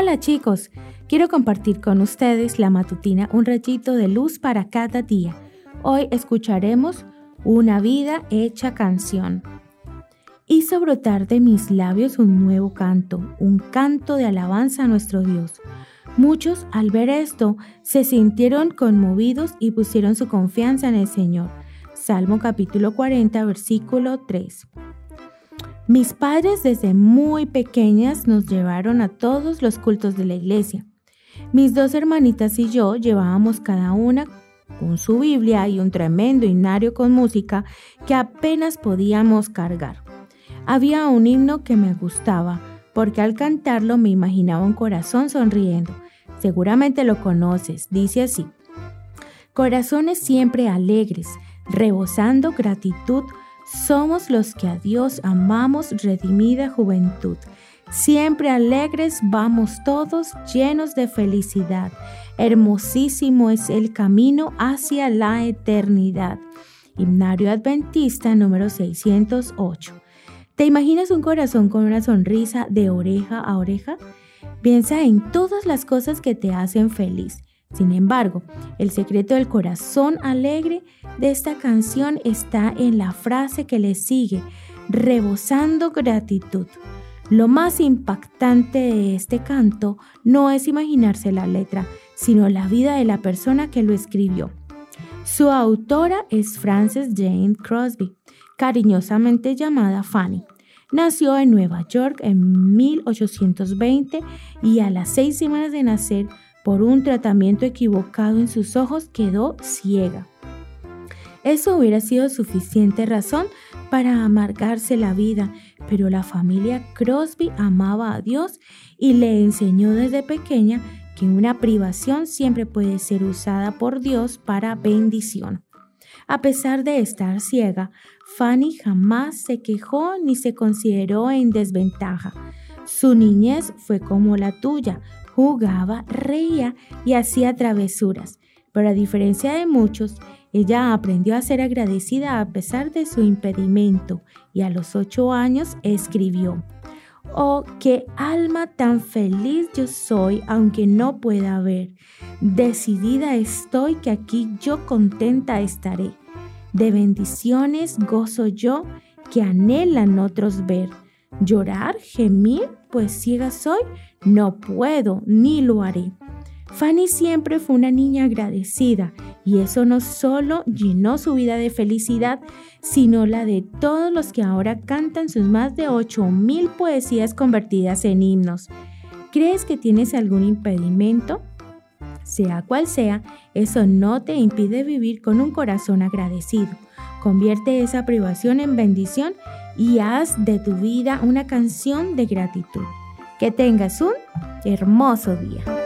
Hola chicos, quiero compartir con ustedes la matutina Un rayito de luz para cada día. Hoy escucharemos Una vida hecha canción. Hizo brotar de mis labios un nuevo canto, un canto de alabanza a nuestro Dios. Muchos al ver esto se sintieron conmovidos y pusieron su confianza en el Señor. Salmo capítulo 40, versículo 3. Mis padres desde muy pequeñas nos llevaron a todos los cultos de la iglesia. Mis dos hermanitas y yo llevábamos cada una con su Biblia y un tremendo himnario con música que apenas podíamos cargar. Había un himno que me gustaba porque al cantarlo me imaginaba un corazón sonriendo. Seguramente lo conoces, dice así. Corazones siempre alegres, rebosando gratitud somos los que a Dios amamos, redimida juventud. Siempre alegres vamos todos llenos de felicidad. Hermosísimo es el camino hacia la eternidad. Himnario Adventista número 608. ¿Te imaginas un corazón con una sonrisa de oreja a oreja? Piensa en todas las cosas que te hacen feliz sin embargo, el secreto del corazón alegre de esta canción está en la frase que le sigue, rebosando gratitud. Lo más impactante de este canto no es imaginarse la letra, sino la vida de la persona que lo escribió. Su autora es Frances Jane Crosby, cariñosamente llamada Fanny. Nació en Nueva York en 1820 y a las seis semanas de nacer por un tratamiento equivocado en sus ojos quedó ciega. Eso hubiera sido suficiente razón para amargarse la vida, pero la familia Crosby amaba a Dios y le enseñó desde pequeña que una privación siempre puede ser usada por Dios para bendición. A pesar de estar ciega, Fanny jamás se quejó ni se consideró en desventaja. Su niñez fue como la tuya, jugaba, reía y hacía travesuras. Pero a diferencia de muchos, ella aprendió a ser agradecida a pesar de su impedimento y a los ocho años escribió, Oh, qué alma tan feliz yo soy, aunque no pueda ver. Decidida estoy que aquí yo contenta estaré. De bendiciones gozo yo que anhelan otros ver. Llorar, gemir, pues ciega soy, no puedo ni lo haré. Fanny siempre fue una niña agradecida y eso no solo llenó su vida de felicidad, sino la de todos los que ahora cantan sus más de mil poesías convertidas en himnos. ¿Crees que tienes algún impedimento? Sea cual sea, eso no te impide vivir con un corazón agradecido. Convierte esa privación en bendición y haz de tu vida una canción de gratitud. Que tengas un hermoso día.